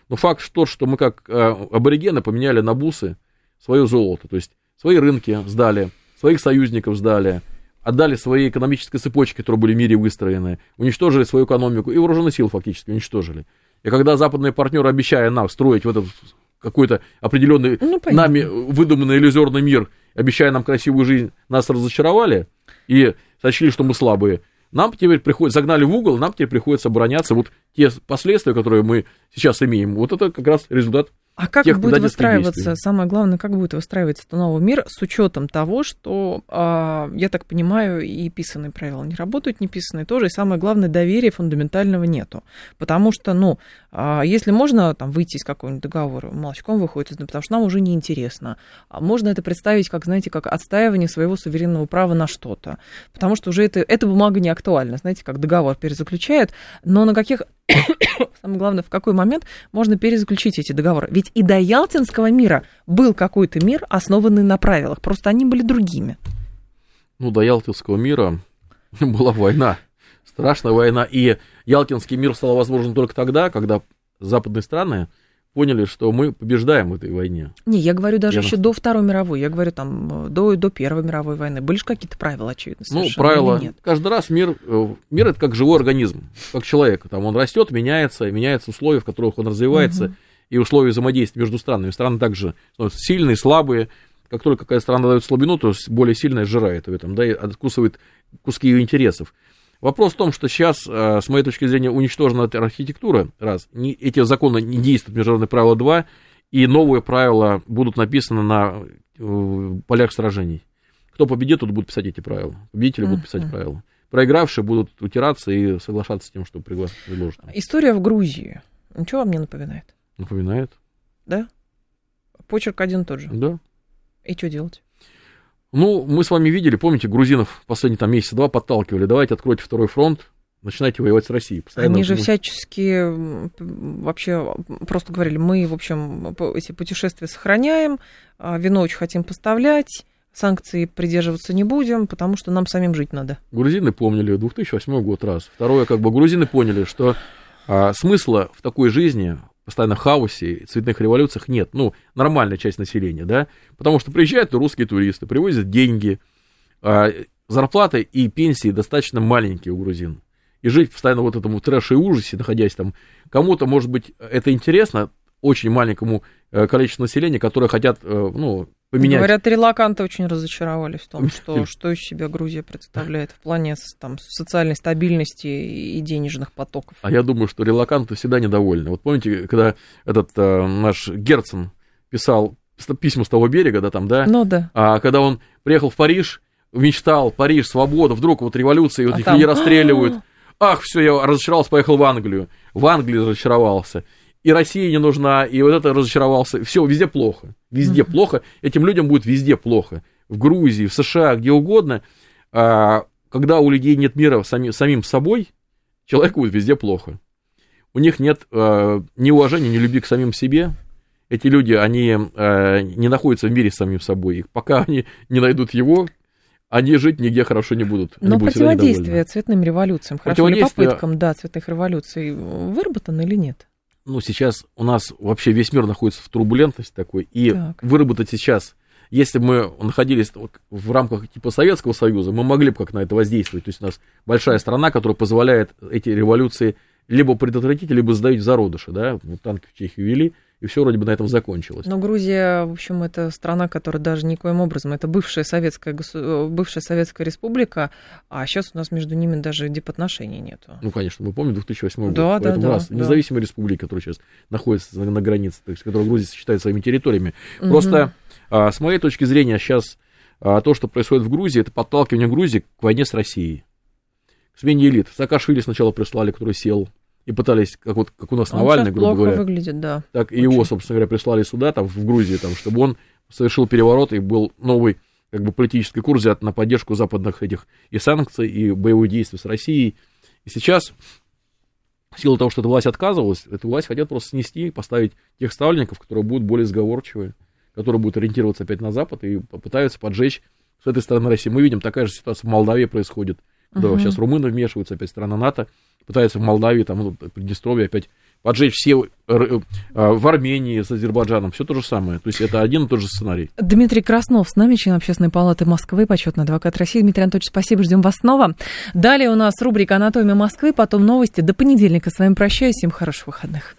но факт что, что мы как э, аборигены поменяли на бусы свое золото, то есть свои рынки сдали, своих союзников сдали, отдали свои экономические цепочки, которые были в мире выстроены, уничтожили свою экономику и вооруженные силы фактически уничтожили. И когда западные партнеры, обещая нам строить в этот какой-то определенный ну, нами выдуманный иллюзорный мир, обещая нам красивую жизнь, нас разочаровали и сочли, что мы слабые, нам теперь приходится, загнали в угол, нам теперь приходится обороняться. Вот те последствия, которые мы сейчас имеем, вот это как раз результат
а как тех будет выстраиваться, самое главное, как будет выстраиваться этот новый мир с учетом того, что, а, я так понимаю, и писанные правила не работают, не писанные тоже, и самое главное, доверия фундаментального нету. Потому что, ну, а, если можно там выйти из какого-нибудь договора, молочком выходит, потому что нам уже неинтересно. А можно это представить, как, знаете, как отстаивание своего суверенного права на что-то. Потому что уже это, эта бумага не актуальна, знаете, как договор перезаключают, но на каких самое главное, в какой момент можно перезаключить эти договоры. Ведь и до Ялтинского мира был какой-то мир, основанный на правилах, просто они были другими.
Ну, до Ялтинского мира была война, страшная война, и Ялтинский мир стал возможен только тогда, когда западные страны поняли, что мы побеждаем в этой войне.
Не, я говорю даже я еще на... до Второй мировой, я говорю там до, до Первой мировой войны. Были же какие-то правила, очевидно,
Ну, правила, нет? каждый раз мир, э, мир это как живой организм, как человек. Там он растет, меняется, меняются условия, в которых он развивается, угу. и условия взаимодействия между странами. Страны также сильные, слабые. Как только какая страна дает слабину, то более сильная сжирает в этом, да, и откусывает куски ее интересов. Вопрос в том, что сейчас, э, с моей точки зрения, уничтожена эта архитектура, раз, не, эти законы не действуют, международные правила 2, и новые правила будут написаны на э, полях сражений. Кто победит, тот будет писать эти правила. Победители будут писать правила. Проигравшие будут утираться и соглашаться с тем, что предложено.
История в Грузии. Ничего вам не напоминает?
Напоминает.
Да? Почерк один тот же?
Да.
И что делать?
Ну, мы с вами видели, помните, грузинов последние там месяца два подталкивали, давайте откройте второй фронт, начинайте воевать с Россией.
Постоянно Они же всячески вообще просто говорили, мы, в общем, эти путешествия сохраняем, а вино очень хотим поставлять, санкции придерживаться не будем, потому что нам самим жить надо.
Грузины помнили 2008 год раз. Второе, как бы грузины поняли, что а, смысла в такой жизни постоянно хаосе, цветных революциях нет. Ну, нормальная часть населения, да, потому что приезжают русские туристы, привозят деньги, а зарплаты и пенсии достаточно маленькие у грузин. И жить постоянно вот этому трэше и ужасе, находясь там, кому-то, может быть, это интересно, очень маленькому э, количеству населения, которые хотят, э, ну, поменять.
Говорят, релаканты очень разочаровались в том, что, что из себя Грузия представляет в плане там, социальной стабильности и денежных потоков.
А я думаю, что релаканты всегда недовольны. Вот помните, когда этот э, наш Герцен писал письма с того берега, да, там, да?
Ну да.
А когда он приехал в Париж, мечтал, Париж, свобода, вдруг вот революция, вот а их там... людей расстреливают. Ах, все, я разочаровался, поехал в Англию. В Англии разочаровался. И Россия не нужна, и вот это разочаровался. Все, везде плохо. Везде uh-huh. плохо. Этим людям будет везде плохо. В Грузии, в США, где угодно. А, когда у людей нет мира сами, самим собой, человеку будет везде плохо. У них нет а, ни уважения, ни любви к самим себе. Эти люди, они а, не находятся в мире с самим собой. И пока они не найдут его, они жить нигде хорошо не будут.
Но будут противодействие цветным революциям, хорошо, или попыткам, да, цветных революций выработано или нет?
Ну, сейчас у нас вообще весь мир находится в турбулентности такой, и так. выработать сейчас, если бы мы находились в рамках типа Советского Союза, мы могли бы как на это воздействовать. То есть у нас большая страна, которая позволяет эти революции либо предотвратить, либо сдавить зародыши, да, вот танки в Чехию вели, и все вроде бы на этом закончилось.
Но Грузия, в общем, это страна, которая даже никоим образом, это бывшая советская, бывшая советская республика, а сейчас у нас между ними даже дипотношений нету.
Ну, конечно, мы помним 2008 год.
Да,
Поэтому
да,
у нас
да,
независимая республика, которая сейчас находится на, на границе, то есть, которая Грузия считает своими территориями. Угу. Просто а, с моей точки зрения сейчас а, то, что происходит в Грузии, это подталкивание Грузии к войне с Россией. Элит. Саакашвили сначала прислали, который сел и пытались, как вот как у нас
он
Навальный, грубо говоря,
выглядит, да.
так и его, собственно говоря, прислали сюда, там, в Грузии, там, чтобы он совершил переворот и был новый как бы политический курс взят на поддержку западных этих и санкций, и боевых действий с Россией. И сейчас, в силу того, что эта власть отказывалась, эту власть хотят просто снести, поставить тех ставленников, которые будут более сговорчивые, которые будут ориентироваться опять на Запад и попытаются поджечь с этой стороны России. Мы видим, такая же ситуация в Молдавии происходит, когда uh-huh. сейчас румыны вмешиваются, опять страна НАТО, пытаются в Молдавии, там, ну, Приднестровье опять поджечь все э, э, в Армении с Азербайджаном, все то же самое. То есть это один и тот же сценарий.
Дмитрий Краснов с нами, член Общественной палаты Москвы, почетный адвокат России. Дмитрий Анатольевич, спасибо, ждем вас снова. Далее у нас рубрика «Анатомия Москвы», потом новости. До понедельника с вами прощаюсь, всем хороших выходных.